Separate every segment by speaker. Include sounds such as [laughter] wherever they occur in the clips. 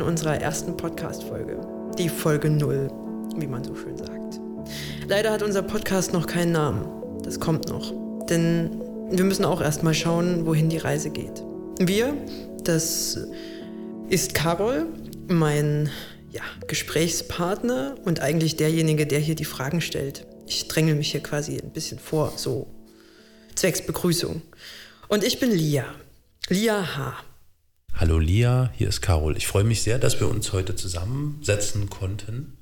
Speaker 1: unserer ersten Podcast-Folge. Die Folge 0, wie man so schön sagt. Leider hat unser Podcast noch keinen Namen. Das kommt noch. Denn wir müssen auch erstmal schauen, wohin die Reise geht. Wir, das ist Carol, mein ja, Gesprächspartner und eigentlich derjenige, der hier die Fragen stellt. Ich dränge mich hier quasi ein bisschen vor, so zwecks Begrüßung. Und ich bin Lia. Lia H.
Speaker 2: Hallo Lia, hier ist Carol. Ich freue mich sehr, dass wir uns heute zusammensetzen konnten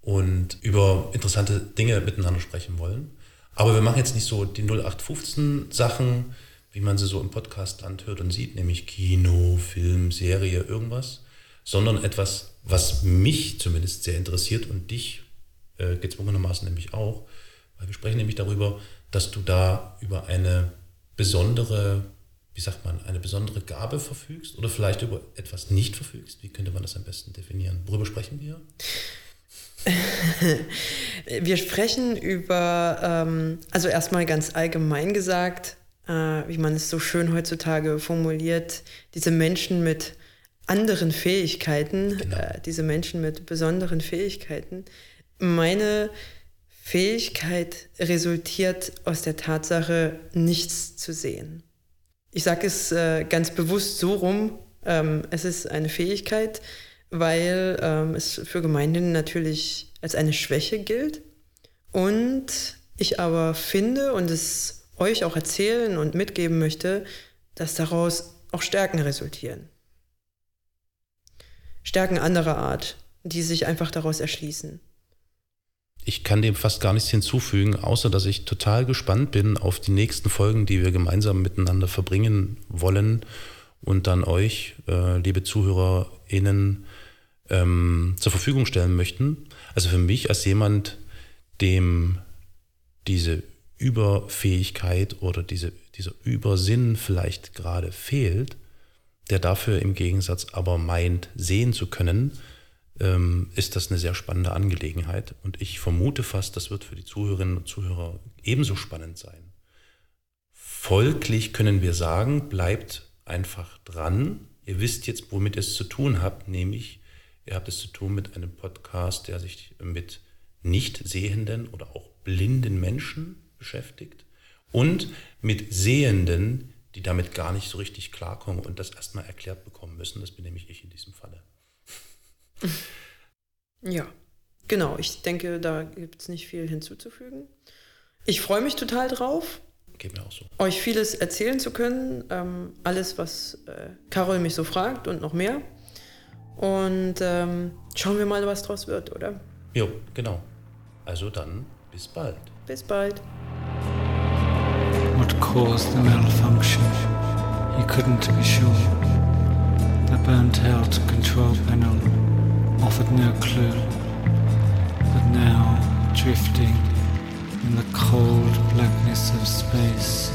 Speaker 2: und über interessante Dinge miteinander sprechen wollen. Aber wir machen jetzt nicht so die 0815 Sachen, wie man sie so im Podcastland hört und sieht, nämlich Kino, Film, Serie, irgendwas, sondern etwas, was mich zumindest sehr interessiert und dich äh, gezwungenermaßen nämlich auch, weil wir sprechen nämlich darüber, dass du da über eine besondere, wie sagt man, eine besondere Gabe verfügst oder vielleicht über etwas nicht verfügst. Wie könnte man das am besten definieren? Worüber sprechen wir? [laughs]
Speaker 1: wir sprechen über, ähm, also erstmal ganz allgemein gesagt, äh, wie man es so schön heutzutage formuliert, diese Menschen mit anderen Fähigkeiten, genau. äh, diese Menschen mit besonderen Fähigkeiten. Meine Fähigkeit resultiert aus der Tatsache, nichts zu sehen. Ich sage es äh, ganz bewusst so rum, ähm, es ist eine Fähigkeit, weil ähm, es für Gemeinden natürlich als eine Schwäche gilt. Und ich aber finde und es euch auch erzählen und mitgeben möchte, dass daraus auch Stärken resultieren. Stärken anderer Art, die sich einfach daraus erschließen.
Speaker 2: Ich kann dem fast gar nichts hinzufügen, außer dass ich total gespannt bin auf die nächsten Folgen, die wir gemeinsam miteinander verbringen wollen und dann euch, äh, liebe ZuhörerInnen, ähm, zur Verfügung stellen möchten. Also für mich als jemand, dem diese Überfähigkeit oder diese, dieser Übersinn vielleicht gerade fehlt, der dafür im Gegensatz aber meint, sehen zu können, ähm, ist das eine sehr spannende Angelegenheit. Und ich vermute fast, das wird für die Zuhörerinnen und Zuhörer ebenso spannend sein. Folglich können wir sagen, bleibt einfach dran. Ihr wisst jetzt, womit ihr es zu tun habt, nämlich ihr habt es zu tun mit einem Podcast, der sich mit nicht sehenden oder auch blinden Menschen beschäftigt und mit Sehenden, die damit gar nicht so richtig klarkommen und das erstmal erklärt bekommen müssen. Das bin nämlich ich in diesem Falle.
Speaker 1: Ja, genau. Ich denke, da gibt es nicht viel hinzuzufügen. Ich freue mich total drauf.
Speaker 2: Geht mir auch so.
Speaker 1: Euch vieles erzählen zu können. Ähm, alles, was äh, Carol mich so fragt und noch mehr. Und ähm, schauen wir mal, was draus wird, oder?
Speaker 2: Jo, genau. Also dann bis bald.
Speaker 1: Bis bald.
Speaker 3: What caused the malfunction? He couldn't be sure. The burnt out control panel offered no clue. But now, drifting in the cold blackness of space,